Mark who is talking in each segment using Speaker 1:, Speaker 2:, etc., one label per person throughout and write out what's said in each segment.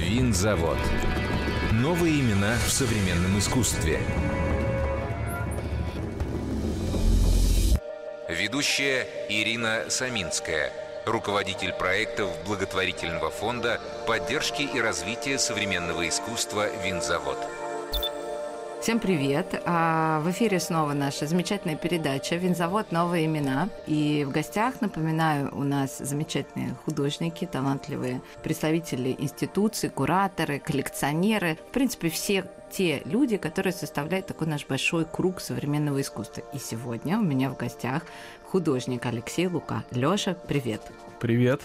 Speaker 1: Винзавод. Новые имена в современном искусстве. Ведущая Ирина Саминская, руководитель проектов благотворительного фонда поддержки и развития современного искусства «Винзавод».
Speaker 2: Всем привет! А, в эфире снова наша замечательная передача «Винзавод. Новые имена». И в гостях, напоминаю, у нас замечательные художники, талантливые представители институций, кураторы, коллекционеры. В принципе, все те люди, которые составляют такой наш большой круг современного искусства. И сегодня у меня в гостях художник Алексей Лука. Лёша, привет!
Speaker 3: Привет!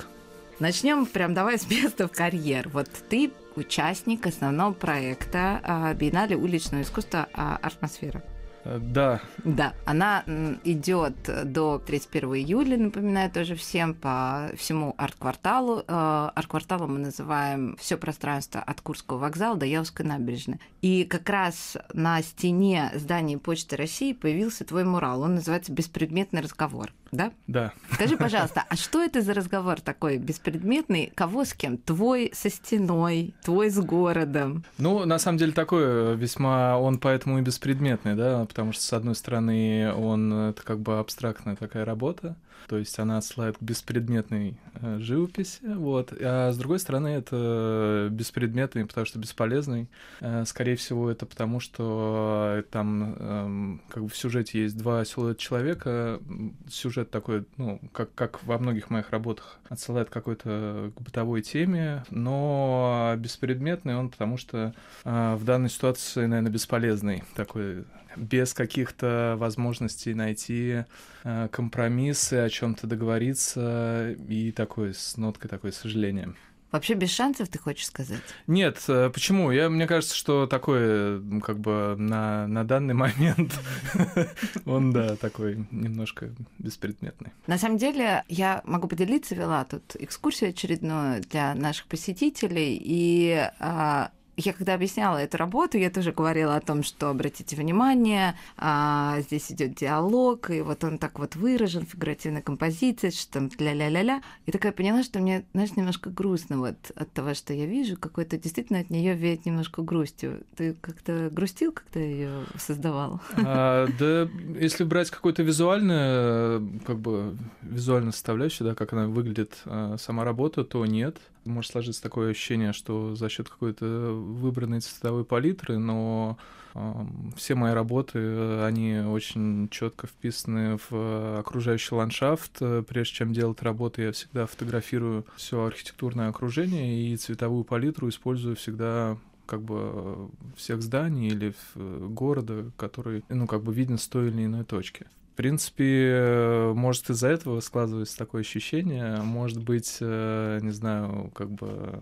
Speaker 2: Начнем прям давай с места в карьер. Вот ты участник основного проекта а, Биеннале уличного искусства а, «Атмосфера».
Speaker 3: Да.
Speaker 2: Да, она идет до 31 июля, напоминаю тоже всем, по всему арт-кварталу. Э, арт-кварталом мы называем все пространство от Курского вокзала до Явской набережной. И как раз на стене здания Почты России появился твой мурал. Он называется «Беспредметный разговор». Да?
Speaker 3: Да.
Speaker 2: Скажи, пожалуйста, а что это за разговор такой беспредметный? Кого с кем? Твой со стеной, твой с городом?
Speaker 3: Ну, на самом деле, такой весьма, он поэтому и беспредметный, да, потому что, с одной стороны, он, это как бы абстрактная такая работа, то есть она отсылает к беспредметной э, живописи, вот, а с другой стороны это беспредметный, потому что бесполезный. Э, скорее всего, это потому, что там эм, как бы в сюжете есть два силуэта человека, сюжет такой, ну, как, как во многих моих работах, отсылает какой-то к бытовой теме, но беспредметный он, потому что э, в данной ситуации, наверное, бесполезный такой без каких-то возможностей найти э, компромиссы, о чем-то договориться и такой с ноткой такой сожаления.
Speaker 2: Вообще без шансов, ты хочешь сказать?
Speaker 3: Нет, э, почему? Я, мне кажется, что такой, как бы на, на данный момент он, да, такой немножко беспредметный.
Speaker 2: На самом деле, я могу поделиться, вела тут экскурсию очередную для наших посетителей, и а, я когда объясняла эту работу, я тоже говорила о том, что обратите внимание, а, здесь идет диалог, и вот он так вот выражен, фигуративная композиция, что там ля-ля-ля-ля. И такая поняла, что мне, знаешь, немножко грустно вот от того, что я вижу, какой-то действительно от нее веет немножко грустью. Ты как-то грустил, когда ее создавал?
Speaker 3: А, да, если брать какое-то визуальное, как бы визуальную составляющую, да, как она выглядит а, сама работа, то нет может сложиться такое ощущение, что за счет какой-то выбранной цветовой палитры, но э, все мои работы, они очень четко вписаны в окружающий ландшафт. Прежде чем делать работы, я всегда фотографирую все архитектурное окружение и цветовую палитру использую всегда как бы всех зданий или города, который, ну, как бы виден с той или иной точки. В принципе, может, из-за этого складывается такое ощущение. Может быть, э, не знаю, как бы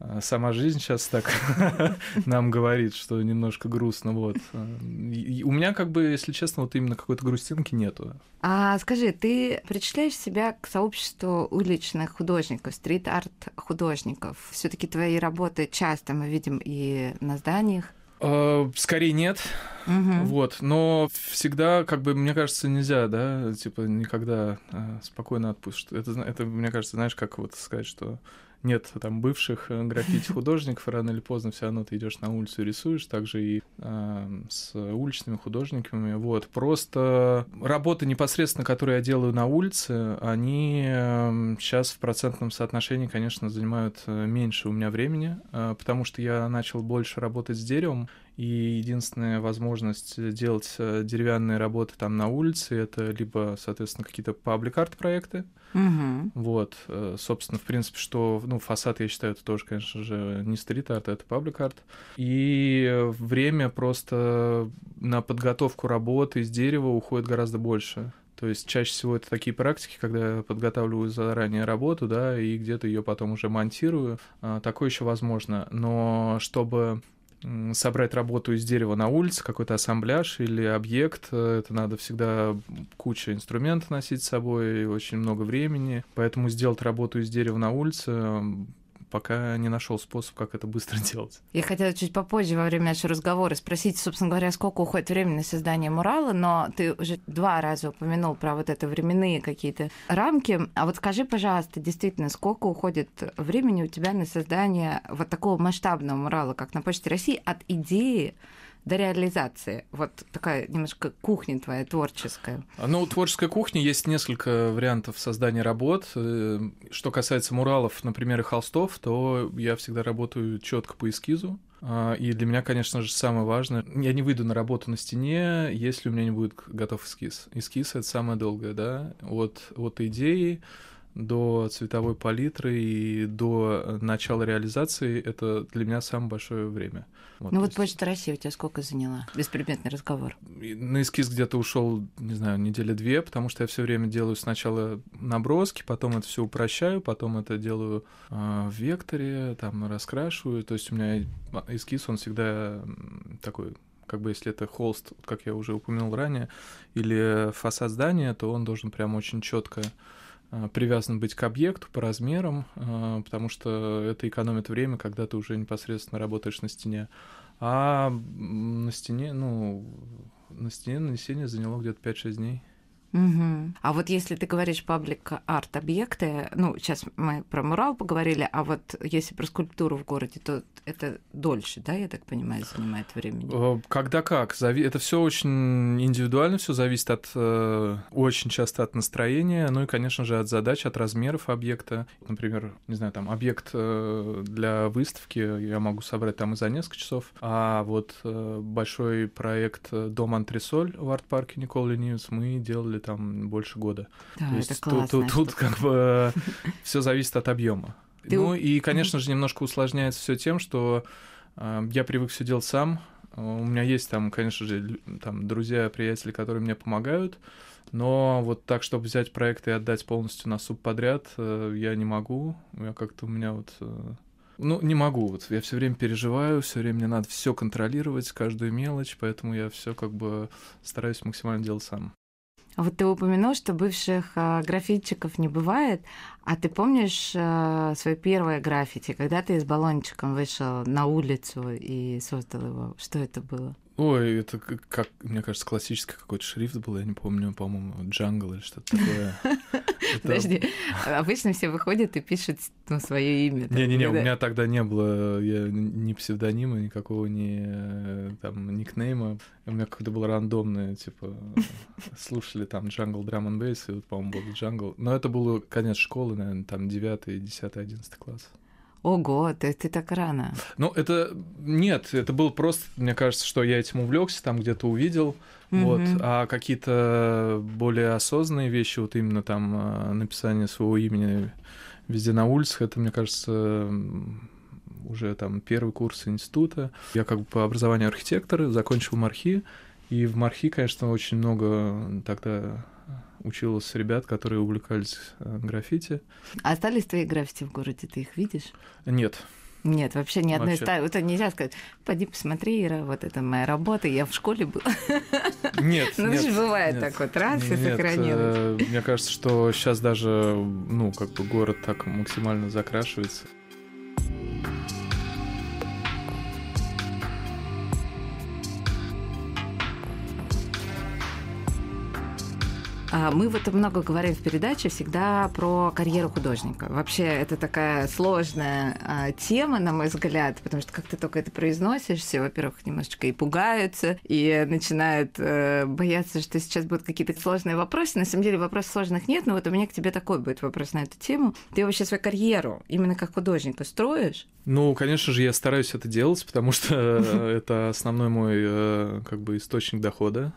Speaker 3: э, сама жизнь сейчас так нам говорит, что немножко грустно. Вот. И у меня, как бы, если честно, вот именно какой-то грустинки нету.
Speaker 2: А скажи, ты причисляешь себя к сообществу уличных художников, стрит-арт художников? все таки твои работы часто мы видим и на зданиях.
Speaker 3: Э, скорее нет. Угу. Вот. Но всегда, как бы, мне кажется, нельзя, да, типа, никогда э, спокойно отпустить. Это, это, мне кажется, знаешь, как вот сказать, что нет там бывших э, граффити-художников, рано или поздно все равно ты идешь на улицу и рисуешь, также и э, с уличными художниками. Вот. Просто работы непосредственно, которые я делаю на улице, они сейчас в процентном соотношении, конечно, занимают э, меньше у меня времени, э, потому что я начал больше работать с деревом, и единственная возможность делать э, деревянные работы там на улице это либо, соответственно, какие-то паблик-арт проекты. Угу. Вот, э, собственно, в принципе, что, ну, фасад, я считаю, это тоже, конечно же, не стрит-арт, это паблик-арт. И время просто на подготовку работы из дерева уходит гораздо больше. То есть чаще всего это такие практики, когда я подготавливаю заранее работу, да, и где-то ее потом уже монтирую. А, такое еще возможно. Но чтобы собрать работу из дерева на улице, какой-то ассамбляж или объект. Э, это надо всегда куча инструментов носить с собой, очень много времени. Поэтому сделать работу из дерева на улице пока не нашел способ, как это быстро делать.
Speaker 2: Я хотела чуть попозже во время нашего разговора спросить, собственно говоря, сколько уходит времени на создание мурала, но ты уже два раза упомянул про вот это временные какие-то рамки. А вот скажи, пожалуйста, действительно, сколько уходит времени у тебя на создание вот такого масштабного мурала, как на Почте России, от идеи до реализации? Вот такая немножко кухня твоя творческая.
Speaker 3: Ну, у творческой кухни есть несколько вариантов создания работ. Э, что касается муралов, например, и холстов, то я всегда работаю четко по эскизу. А, и для меня, конечно же, самое важное, я не выйду на работу на стене, если у меня не будет готов эскиз. Эскиз — это самое долгое, да, от, от идеи до цветовой палитры и до начала реализации — это для меня самое большое время.
Speaker 2: Вот, ну вот есть... Почта России у тебя сколько заняла? Беспредметный разговор.
Speaker 3: На эскиз где-то ушел, не знаю, недели две, потому что я все время делаю сначала наброски, потом это все упрощаю, потом это делаю э, в векторе, там раскрашиваю. То есть у меня эскиз, он всегда такой как бы если это холст, как я уже упомянул ранее, или фасад здания, то он должен прям очень четко привязан быть к объекту по размерам, а, потому что это экономит время, когда ты уже непосредственно работаешь на стене. А на стене, ну, на стене нанесение заняло где-то 5-6 дней.
Speaker 2: Угу. А вот если ты говоришь public art-объекты, ну, сейчас мы про мурал поговорили, а вот если про скульптуру в городе, то это дольше, да, я так понимаю, занимает времени?
Speaker 3: Э, когда как. Это все очень индивидуально, все зависит от э, очень часто от настроения, ну и, конечно же, от задач, от размеров объекта. Например, не знаю, там объект э, для выставки я могу собрать там и за несколько часов, а вот большой проект Дом Антресоль в арт-парке Никола-Ленивец мы делали там больше года.
Speaker 2: Да,
Speaker 3: То
Speaker 2: есть тут, тут,
Speaker 3: тут как бы все зависит от объема. Ты... Ну и, конечно же, немножко усложняется все тем, что э, я привык все делать сам. У меня есть там, конечно же, там друзья, приятели, которые мне помогают, но вот так, чтобы взять проект и отдать полностью на субподряд, э, я не могу. Я как-то у меня вот э, ну, не могу. Вот я все время переживаю, все время мне надо все контролировать, каждую мелочь, поэтому я все как бы стараюсь максимально делать сам.
Speaker 2: Вот ты упомянул, что бывших а, графитчиков не бывает, а ты помнишь а, свое первое граффити, когда ты с баллончиком вышел на улицу и создал его? Что это было?
Speaker 3: Ой, это как, мне кажется, классический какой-то шрифт был, я не помню, по-моему, джангл или что-то такое.
Speaker 2: Подожди, обычно все выходят и пишут ну, свое имя.
Speaker 3: Не-не-не, у меня тогда не было ни псевдонима, никакого ни там никнейма. У меня какое-то было рандомное, типа, слушали там джангл драм н бейс, и вот, по-моему, был джангл. Но это было конец школы, наверное, там 9, 10, 11 класс.
Speaker 2: Ого, ты, ты так рано.
Speaker 3: Ну, это нет, это было просто, мне кажется, что я этим увлекся, там где-то увидел. Mm-hmm. Вот, а какие-то более осознанные вещи, вот именно там а, написание своего имени везде на улицах, это, мне кажется, уже там первый курс института. Я как бы по образованию архитектор, закончил мархи, и в мархи, конечно, очень много тогда училась ребят, которые увлекались э, граффити.
Speaker 2: А остались твои граффити в городе? Ты их видишь?
Speaker 3: Нет.
Speaker 2: Нет, вообще ни одной вообще... Вот нельзя сказать, пойди посмотри, Ира, вот это моя работа, я в школе был.
Speaker 3: Нет,
Speaker 2: Ну,
Speaker 3: нет,
Speaker 2: бывает так вот, раз и сохранилось.
Speaker 3: Э, мне кажется, что сейчас даже, ну, как бы город так максимально закрашивается.
Speaker 2: Мы вот много говорим в передаче всегда про карьеру художника. Вообще это такая сложная а, тема, на мой взгляд, потому что как ты только это произносишь, все, во-первых, немножечко и пугаются, и начинают э, бояться, что сейчас будут какие-то сложные вопросы. На самом деле вопросов сложных нет, но вот у меня к тебе такой будет вопрос на эту тему. Ты вообще свою карьеру именно как художника строишь?
Speaker 3: Ну, конечно же, я стараюсь это делать, потому что это основной мой э, как бы источник дохода.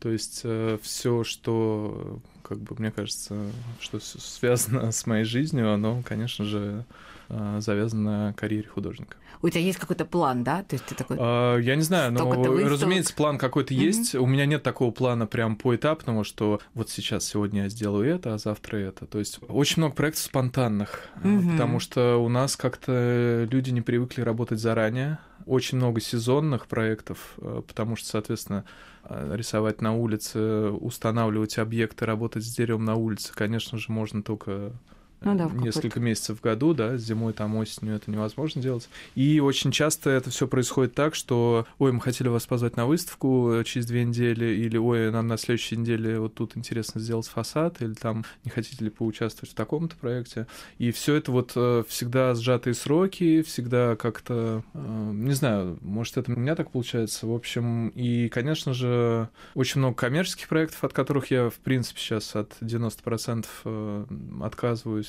Speaker 3: То есть э, все, что, как бы, мне кажется, что связано с моей жизнью, оно, конечно же, э, завязано на карьере художника.
Speaker 2: У тебя есть какой-то план, да? То есть ты такой...
Speaker 3: А, я не знаю, но, разумеется, план какой-то mm-hmm. есть. У меня нет такого плана прям поэтапного, что вот сейчас, сегодня я сделаю это, а завтра это. То есть очень много проектов спонтанных, mm-hmm. потому что у нас как-то люди не привыкли работать заранее. Очень много сезонных проектов, потому что, соответственно, Э, рисовать на улице, устанавливать объекты, работать с деревом на улице, конечно же, можно только
Speaker 2: ну, да,
Speaker 3: несколько месяцев в году, да, зимой, там, осенью это невозможно делать. И очень часто это все происходит так, что, ой, мы хотели вас позвать на выставку через две недели, или, ой, нам на следующей неделе вот тут интересно сделать фасад, или там не хотите ли поучаствовать в таком-то проекте. И все это вот э, всегда сжатые сроки, всегда как-то, э, не знаю, может, это у меня так получается. В общем, и, конечно же, очень много коммерческих проектов, от которых я, в принципе, сейчас от 90% э,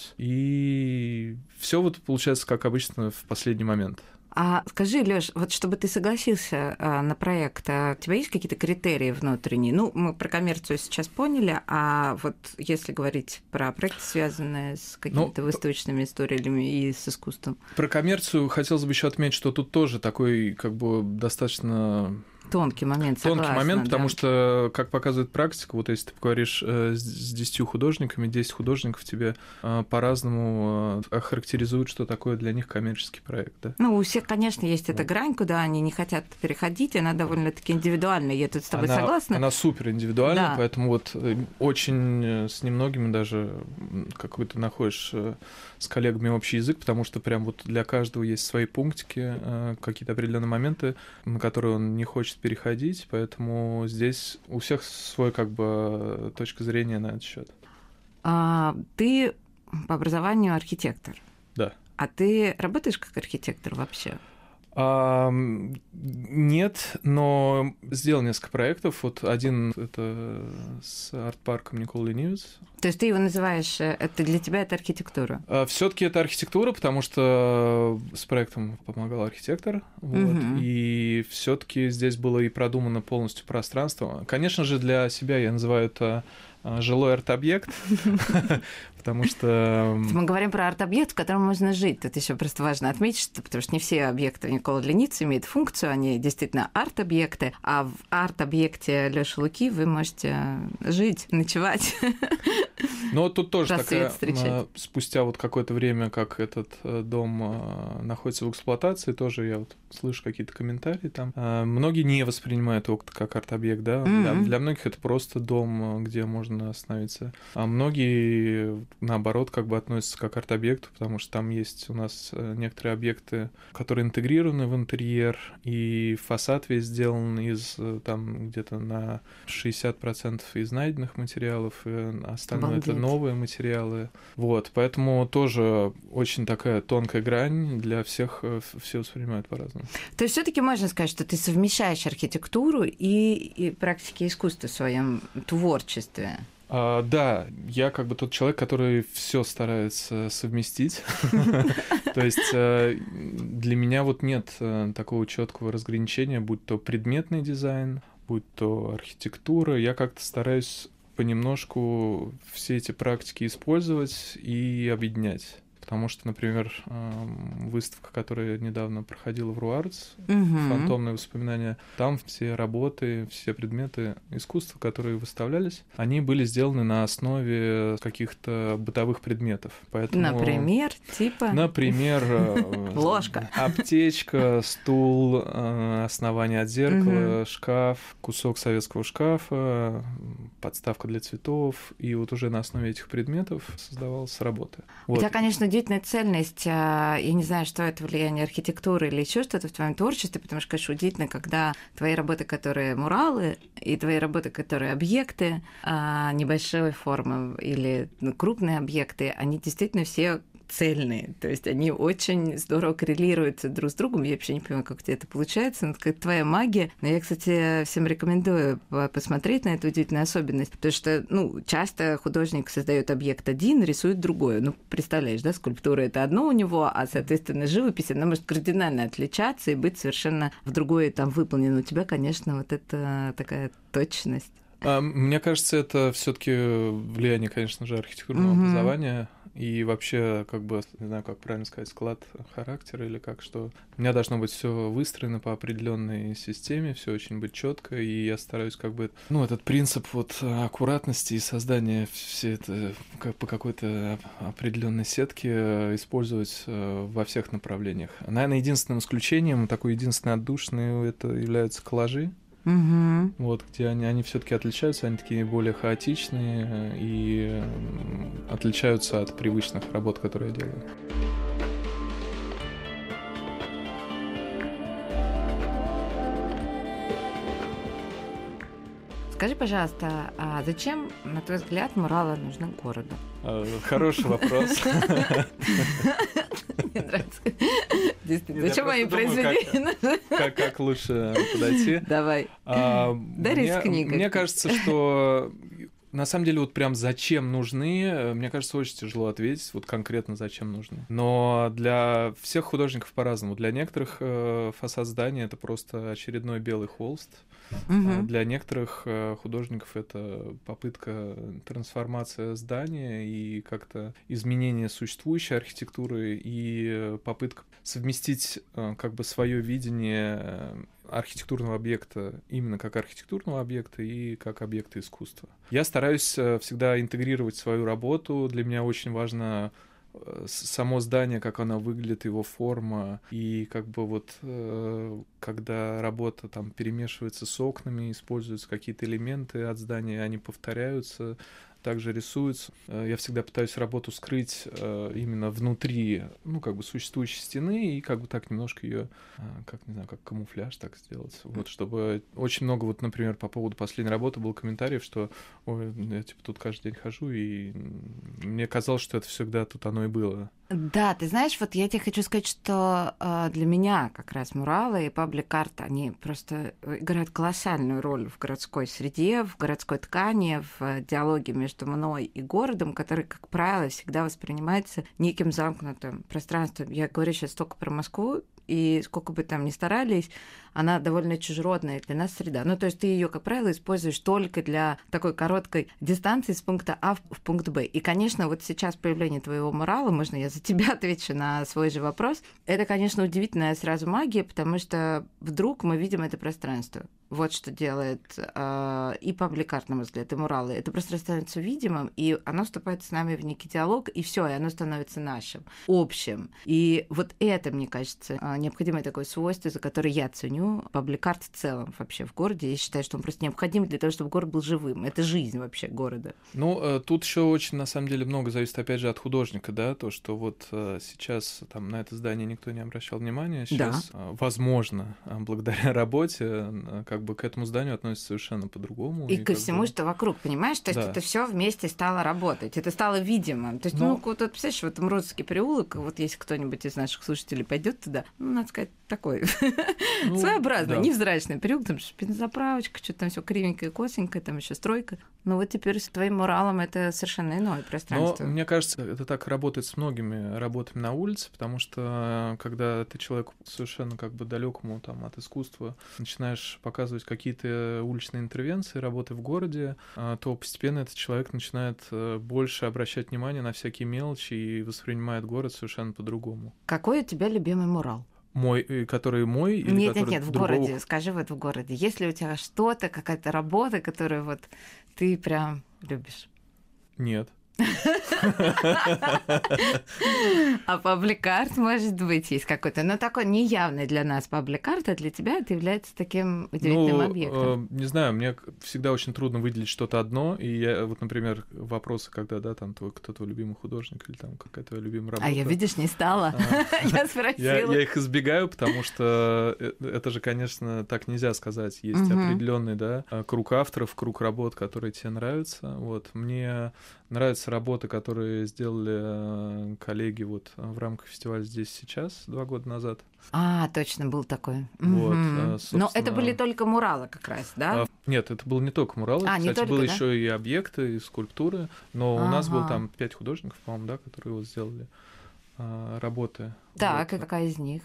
Speaker 3: отказываюсь. И все вот получается, как обычно, в последний момент.
Speaker 2: А скажи, Лёш, вот чтобы ты согласился а, на проект, а у тебя есть какие-то критерии внутренние? Ну, мы про коммерцию сейчас поняли, а вот если говорить про проекты, связанные с какими-то ну, выставочными историями и с искусством.
Speaker 3: Про коммерцию хотелось бы еще отметить, что тут тоже такой как бы достаточно
Speaker 2: Тонкий момент, согласна,
Speaker 3: Тонкий момент,
Speaker 2: да.
Speaker 3: потому что, как показывает практика, вот если ты поговоришь э, с 10 художниками, 10 художников тебе э, по-разному э, охарактеризуют, что такое для них коммерческий проект. Да?
Speaker 2: Ну, у всех, конечно, есть эта грань, куда они не хотят переходить, она довольно-таки индивидуальная, я тут с тобой
Speaker 3: она,
Speaker 2: согласна.
Speaker 3: Она супер индивидуальная, да. поэтому вот очень с немногими даже какой-то находишь с коллегами общий язык, потому что прям вот для каждого есть свои пунктики, какие-то определенные моменты, на которые он не хочет переходить, поэтому здесь у всех свой как бы точка зрения на этот счет.
Speaker 2: А, ты по образованию архитектор.
Speaker 3: Да.
Speaker 2: А ты работаешь как архитектор вообще?
Speaker 3: А, нет, но сделал несколько проектов. Вот один это с арт-парком Никол Ленивец.
Speaker 2: То есть ты его называешь, э, это для тебя это архитектура?
Speaker 3: А, Все-таки это архитектура, потому что с проектом помогал архитектор. Вот, угу. И все-таки здесь было и продумано полностью пространство. Конечно же, для себя я называю это жилой арт-объект, потому что...
Speaker 2: Мы говорим про арт-объект, в котором можно жить. Тут еще просто важно отметить, что, потому что не все объекты Никола Леницы имеют функцию, они действительно арт-объекты, а в арт-объекте Лёши Луки вы можете жить, ночевать.
Speaker 3: Но тут тоже такая, спустя вот какое-то время, как этот э, дом э, находится в эксплуатации, тоже я вот слышу какие-то комментарии там. Э, многие не воспринимают его как арт-объект, да. Mm-hmm. Для, для многих это просто дом, где можно остановиться. А многие, наоборот, как бы относятся как арт-объекту, потому что там есть у нас некоторые объекты, которые интегрированы в интерьер, и фасад весь сделан из там где-то на 60% из найденных материалов, и остальное это новые материалы. Вот, поэтому тоже очень такая тонкая грань для всех, э, все воспринимают по-разному.
Speaker 2: То есть все-таки можно сказать, что ты совмещаешь архитектуру и, и практики искусства в своем творчестве.
Speaker 3: А, да, я как бы тот человек, который все старается совместить. То есть э, для меня вот нет э, такого четкого разграничения, будь то предметный дизайн, будь то архитектура. Я как-то стараюсь понемножку все эти практики использовать и объединять. Потому что, например, выставка, которая недавно проходила в Руарц, угу. фантомные воспоминания, там все работы, все предметы искусства, которые выставлялись, они были сделаны на основе каких-то бытовых предметов.
Speaker 2: Поэтому, например, типа?
Speaker 3: Например,
Speaker 2: э, ложка,
Speaker 3: аптечка, стул, э, основание от зеркала, шкаф, кусок советского шкафа, подставка для цветов, и вот уже на основе этих предметов создавалась работа.
Speaker 2: Вот. У тебя, конечно, удивительная цельность. А, я не знаю, что это влияние архитектуры или еще что-то в твоем творчестве, потому что, конечно, удивительно, когда твои работы, которые муралы, и твои работы, которые объекты а, небольшой формы или ну, крупные объекты, они действительно все цельные. То есть они очень здорово коррелируются друг с другом. Я вообще не понимаю, как у тебя это получается. Ну, это твоя магия. Но я, кстати, всем рекомендую посмотреть на эту удивительную особенность. Потому что, ну, часто художник создает объект один, рисует другой. Ну, представляешь, да, скульптура это одно у него, а, соответственно, живопись, она может кардинально отличаться и быть совершенно в другой там выполнена. У тебя, конечно, вот это такая точность.
Speaker 3: А, мне кажется, это все-таки влияние, конечно же, архитектурного mm-hmm. образования и вообще, как бы, не знаю, как правильно сказать, склад характера или как, что у меня должно быть все выстроено по определенной системе, все очень быть четко, и я стараюсь как бы, ну, этот принцип вот аккуратности и создания все это как по какой-то определенной сетке использовать э, во всех направлениях. Наверное, единственным исключением, такой единственный отдушный, это являются коллажи,
Speaker 2: Угу.
Speaker 3: Вот, где они, они все-таки отличаются, они такие более хаотичные э, и отличаются от привычных работ, которые я делаю.
Speaker 2: Скажи, пожалуйста, а зачем, на твой взгляд, муралы нужны городу?
Speaker 3: А, хороший вопрос.
Speaker 2: Мне нравится. Действительно, зачем мои произведения?
Speaker 3: Как лучше подойти?
Speaker 2: Давай.
Speaker 3: А,
Speaker 2: Дари с книгой.
Speaker 3: Мне кажется, что на самом деле, вот прям зачем нужны, э, мне кажется, очень тяжело ответить, вот конкретно зачем нужны. Но для всех художников по-разному. Для некоторых э, фасад здания это просто очередной белый холст. Угу. Для некоторых э, художников это попытка трансформации здания и как-то изменение существующей архитектуры и попытка совместить как бы свое видение архитектурного объекта именно как архитектурного объекта и как объекта искусства. Я стараюсь э, всегда интегрировать свою работу. Для меня очень важно э, само здание, как оно выглядит, его форма, и как бы вот э, когда работа там перемешивается с окнами, используются какие-то элементы от здания, они повторяются, также рисуются. Э, я всегда пытаюсь работу скрыть э, именно внутри, ну, как бы существующей стены и как бы так немножко ее, э, как, не знаю, как камуфляж так сделать. Вот, чтобы очень много, вот, например, по поводу последней работы был комментариев, что, ой, я, типа, тут каждый день хожу, и мне казалось, что это всегда тут оно и было.
Speaker 2: Да, ты знаешь, вот я тебе хочу сказать, что э, для меня как раз муралы и паблик-арт, они просто играют колоссальную роль в городской среде, в городской ткани, в диалоге между мной и городом, который, как правило, всегда воспринимается неким замкнутым пространством. Я говорю сейчас только про Москву, и сколько бы там ни старались, она довольно чужеродная для нас среда. Ну, то есть ты ее, как правило, используешь только для такой короткой дистанции с пункта А в пункт Б. И, конечно, вот сейчас появление твоего морала, можно я за тебя отвечу на свой же вопрос, это, конечно, удивительная сразу магия, потому что вдруг мы видим это пространство. Вот что делает э, и пабликарт, на мой взгляд, и муралы. Это просто становится видимым, и оно вступает с нами в некий диалог, и все, и оно становится нашим, общим. И вот это, мне кажется, а, необходимое такое свойство, за которое я ценю пабликарт в целом вообще в городе. Я считаю, что он просто необходим для того, чтобы город был живым. Это жизнь вообще города.
Speaker 3: Ну, э, тут еще очень, на самом деле, много зависит, опять же, от художника, да, то, что вот э, сейчас там на это здание никто не обращал внимания, сейчас, да. Э, возможно, благодаря работе, как бы к этому зданию относится совершенно по-другому.
Speaker 2: И, и ко всему, бы... что вокруг, понимаешь? То есть да. это все вместе стало работать, это стало видимым. То есть, Но... ну, вот, вот представляешь, вот Мродский переулок, вот если кто-нибудь из наших слушателей пойдет туда, ну, надо сказать, такой ну, своеобразный, да. невзрачный переулок, там бензоправочка, что-то там все кривенькое, косенькое, там еще стройка. Ну вот теперь с твоим муралом это совершенно иное пространство.
Speaker 3: Но мне кажется, это так работает с многими работами на улице, потому что когда ты человеку совершенно как бы далекому там от искусства начинаешь показывать какие-то уличные интервенции, работы в городе, а, то постепенно этот человек начинает э, больше обращать внимание на всякие мелочи и воспринимает город совершенно по-другому.
Speaker 2: Какой у тебя любимый мурал?
Speaker 3: Мой, э, который мой или
Speaker 2: нет,
Speaker 3: который
Speaker 2: нет, нет, в другого... городе. Скажи вот в городе. Есть ли у тебя что-то, какая-то работа, которую вот ты прям любишь?
Speaker 3: Нет.
Speaker 2: А пабликарт, может быть, есть какой-то, но такой неявный для нас пабликарт, а для тебя это является таким удивительным ну, объектом.
Speaker 3: Э, не знаю, мне всегда очень трудно выделить что-то одно, и я, вот, например, вопросы, когда, да, там, твой, кто твой любимый художник или там какая твоя любимая работа.
Speaker 2: А я, видишь, не стала. А. Я спросила.
Speaker 3: Я их избегаю, потому что э, это же, конечно, так нельзя сказать. Есть определенный, да, круг авторов, круг работ, которые тебе нравятся. Вот, мне нравятся работы, которые сделали э, коллеги вот в рамках фестиваля «Здесь сейчас» два года назад.
Speaker 2: А, точно, был такой. Вот, угу. Но это были только муралы как раз, да? А,
Speaker 3: нет, это было не только муралы. А, Кстати, не только, было да? еще и объекты, и скульптуры. Но ага. у нас было там пять художников, по-моему, да, которые вот сделали а, работы.
Speaker 2: Так, вот. и какая из них?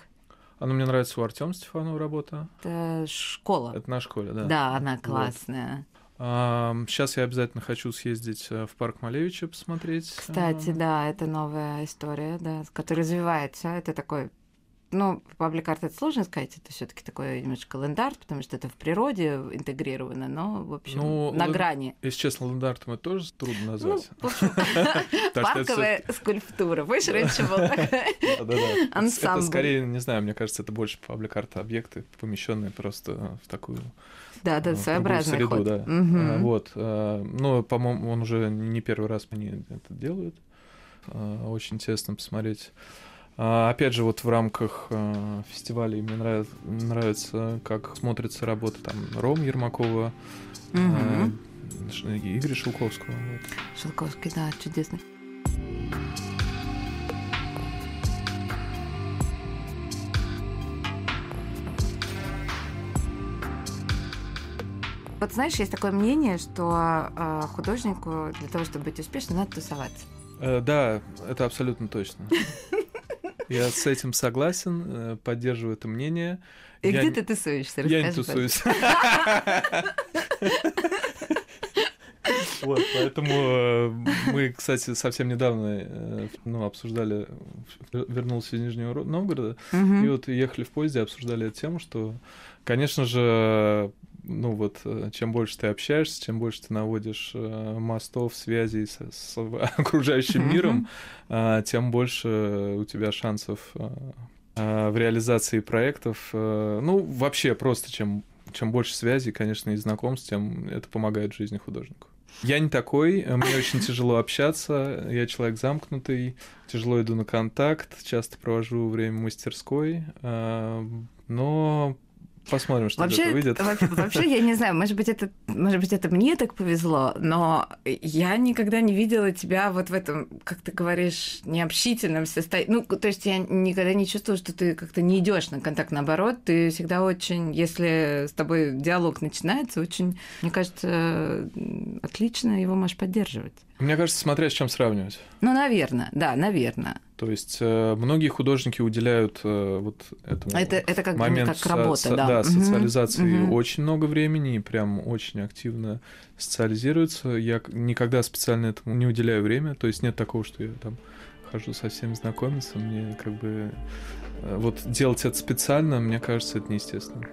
Speaker 3: Она мне нравится у Артема Стефанова работа.
Speaker 2: Это школа.
Speaker 3: Это на школе, да.
Speaker 2: Да, она классная. Вот.
Speaker 3: Сейчас я обязательно хочу съездить э, в парк Малевича посмотреть.
Speaker 2: Кстати, да, это новая история, да, которая развивается. Это такой ну, паблик-арт это сложно сказать, это все таки такой немножко ленд-арт, потому что это в природе интегрировано, но, в общем, ну, на грани.
Speaker 3: Если честно, ленд-артом это тоже трудно ну, назвать.
Speaker 2: Парковая скульптура. Больше раньше был ансамбль.
Speaker 3: Это скорее, не знаю, мне кажется, это больше паблик-арт объекты, помещенные просто в такую
Speaker 2: Да, да, своеобразный
Speaker 3: среду,
Speaker 2: ход.
Speaker 3: да.
Speaker 2: Угу.
Speaker 3: Вот. Но, по-моему, он уже не первый раз они это делают. Очень интересно посмотреть. Опять же, вот в рамках фестиваля мне нравится, нравится, как смотрится работа там Ром Ермакова, угу. Игоря Шелковского. Вот.
Speaker 2: Шелковский, да, чудесный. Вот знаешь, есть такое мнение, что э, художнику для того, чтобы быть успешным, надо тусоваться.
Speaker 3: Э, да, это абсолютно точно. Я с этим согласен, э, поддерживаю это мнение.
Speaker 2: И я... где ты тусуешься?
Speaker 3: Я не тусуюсь. Вот, поэтому э, мы, кстати, совсем недавно э, ну, обсуждали, вернулся из Нижнего Новгорода, угу. и вот ехали в поезде, обсуждали эту тему, что, конечно же, ну вот, э, чем больше ты общаешься, чем больше ты наводишь мостов, связей с, с окружающим миром, тем больше у тебя шансов в реализации проектов. Ну, вообще просто чем чем больше связей, конечно, и знакомств, тем это помогает в жизни художнику. Я не такой, мне очень тяжело общаться, я человек замкнутый, тяжело иду на контакт, часто провожу время в мастерской, но Посмотрим, что
Speaker 2: вообще,
Speaker 3: это выйдет.
Speaker 2: Вообще, вообще, я не знаю, может быть, это, может быть, это мне так повезло, но я никогда не видела тебя вот в этом, как ты говоришь, необщительном состоянии. Ну, то есть я никогда не чувствовала, что ты как-то не идешь на контакт, наоборот, ты всегда очень, если с тобой диалог начинается, очень, мне кажется, отлично его можешь поддерживать.
Speaker 3: Мне кажется, смотря с чем сравнивать.
Speaker 2: Ну, наверное, да, наверное.
Speaker 3: То есть э, многие художники уделяют э, вот этому
Speaker 2: это, это как,
Speaker 3: моменту
Speaker 2: как работа, со, да.
Speaker 3: да, социализации угу. очень много времени и прям очень активно социализируются. Я никогда специально этому не уделяю время, то есть нет такого, что я там хожу со всеми знакомиться, мне как бы э, вот делать это специально, мне кажется, это неестественно.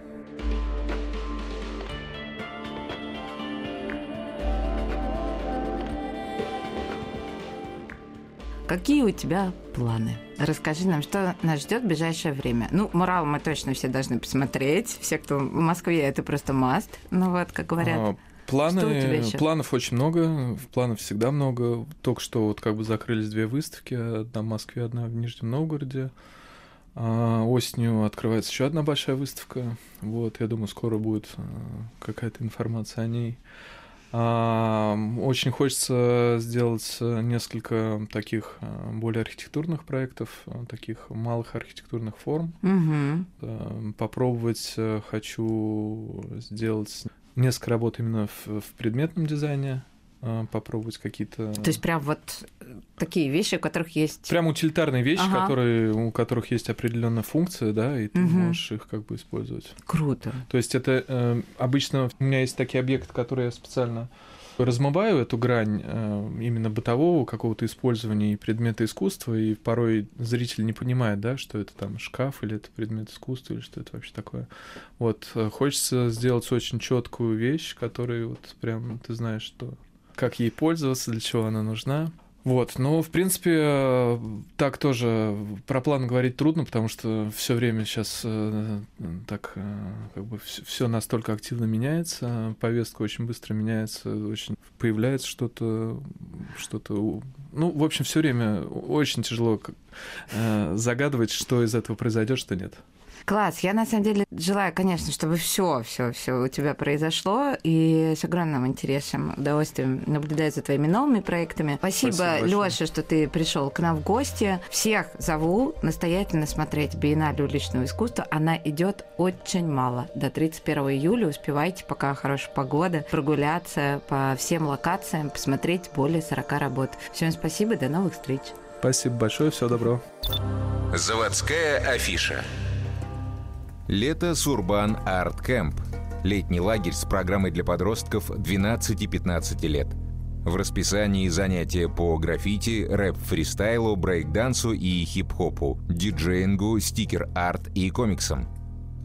Speaker 2: Какие у тебя планы? Расскажи нам, что нас ждет в ближайшее время. Ну, Мурал мы точно все должны посмотреть. Все, кто в Москве, это просто маст. Ну вот, как говорят. А,
Speaker 3: планы, планов очень много, планов всегда много. Только что вот как бы закрылись две выставки, одна в Москве, одна в Нижнем Новгороде. А осенью открывается еще одна большая выставка. Вот, я думаю, скоро будет а, какая-то информация о ней. Очень хочется сделать несколько таких а, более архитектурных проектов, а, таких малых архитектурных форм. Угу. Попробовать э, хочу сделать несколько работ именно в, в предметном дизайне. А, попробовать какие-то...
Speaker 2: То есть прям вот такие вещи, у которых есть...
Speaker 3: Прям утилитарные вещи, ага. которые, у которых есть определенная функция, да, и ты угу. можешь их как бы использовать.
Speaker 2: Круто.
Speaker 3: То есть это э, обычно... У меня есть такие объекты, которые я специально размываю эту грань э, именно бытового какого-то использования и предмета искусства, и порой зритель не понимает, да, что это там шкаф или это предмет искусства или что это вообще такое. Вот э, хочется сделать очень четкую вещь, которая вот прям ты знаешь, что как ей пользоваться, для чего она нужна. Вот, но в принципе так тоже про план говорить трудно, потому что все время сейчас э, так э, как бы все настолько активно меняется, повестка очень быстро меняется, очень появляется что-то, что-то, ну в общем все время очень тяжело э, загадывать, что из этого произойдет, что нет.
Speaker 2: Класс. Я на самом деле желаю, конечно, чтобы все, все, все у тебя произошло. И с огромным интересом, удовольствием наблюдаю за твоими новыми проектами. Спасибо, Спасибо Лёша, что ты пришел к нам в гости. Всех зову настоятельно смотреть Биеннале уличного искусства. Она идет очень мало. До 31 июля успевайте, пока хорошая погода, прогуляться по всем локациям, посмотреть более 40 работ. Всем спасибо, до новых встреч.
Speaker 3: Спасибо большое, всего доброго.
Speaker 1: Заводская афиша. Лето с Urban Art Camp. Летний лагерь с программой для подростков 12-15 лет. В расписании занятия по граффити, рэп-фристайлу, брейк-дансу и хип-хопу, диджеингу, стикер-арт и комиксам.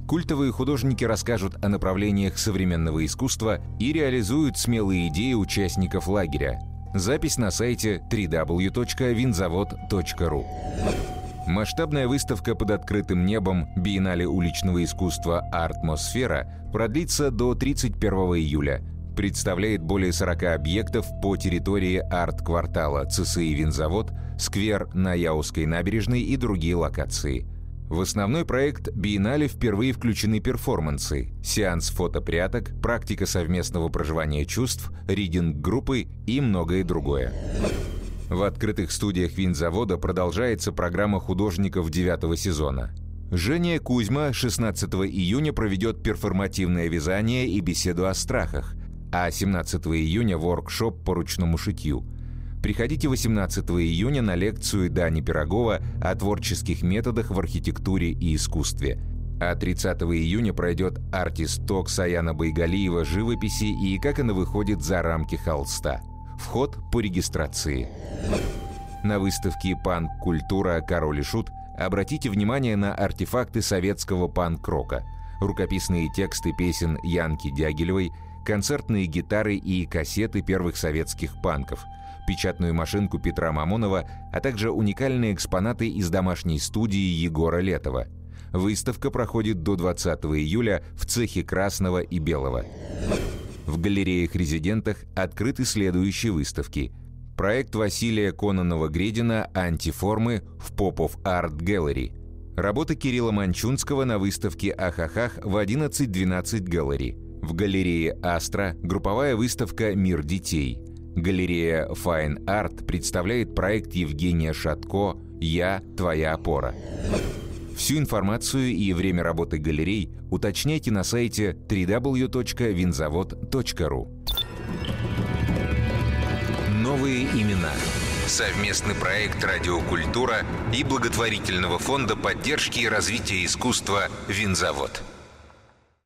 Speaker 1: Культовые художники расскажут о направлениях современного искусства и реализуют смелые идеи участников лагеря. Запись на сайте www.vinzavod.ru Масштабная выставка под открытым небом Биеннале уличного искусства «Артмосфера» продлится до 31 июля. Представляет более 40 объектов по территории арт-квартала ЦСИ «Винзавод», сквер на Яузской набережной и другие локации. В основной проект Биеннале впервые включены перформансы, сеанс фотопряток, практика совместного проживания чувств, ридинг-группы и многое другое. В открытых студиях винзавода продолжается программа художников девятого сезона. Женя Кузьма 16 июня проведет перформативное вязание и беседу о страхах, а 17 июня – воркшоп по ручному шитью. Приходите 18 июня на лекцию Дани Пирогова о творческих методах в архитектуре и искусстве. А 30 июня пройдет артист-ток Саяна Байгалиева живописи и как она выходит за рамки холста – Вход по регистрации. На выставке «Панк-культура. Король и Шут» обратите внимание на артефакты советского панк-рока, рукописные тексты песен Янки Дягилевой, концертные гитары и кассеты первых советских панков, печатную машинку Петра Мамонова, а также уникальные экспонаты из домашней студии Егора Летова. Выставка проходит до 20 июля в цехе красного и белого. В галереях-резидентах открыты следующие выставки. Проект Василия Кононова-Гредина «Антиформы» в Попов Арт Gallery. Работа Кирилла Манчунского на выставке «Ахахах» в 11-12 галерей. В галерее «Астра» групповая выставка «Мир детей». Галерея Fine Art представляет проект Евгения Шатко «Я – твоя опора». Всю информацию и время работы галерей уточняйте на сайте www.винзавод.ру. Новые имена. Совместный проект «Радиокультура» и благотворительного фонда поддержки и развития искусства «Винзавод».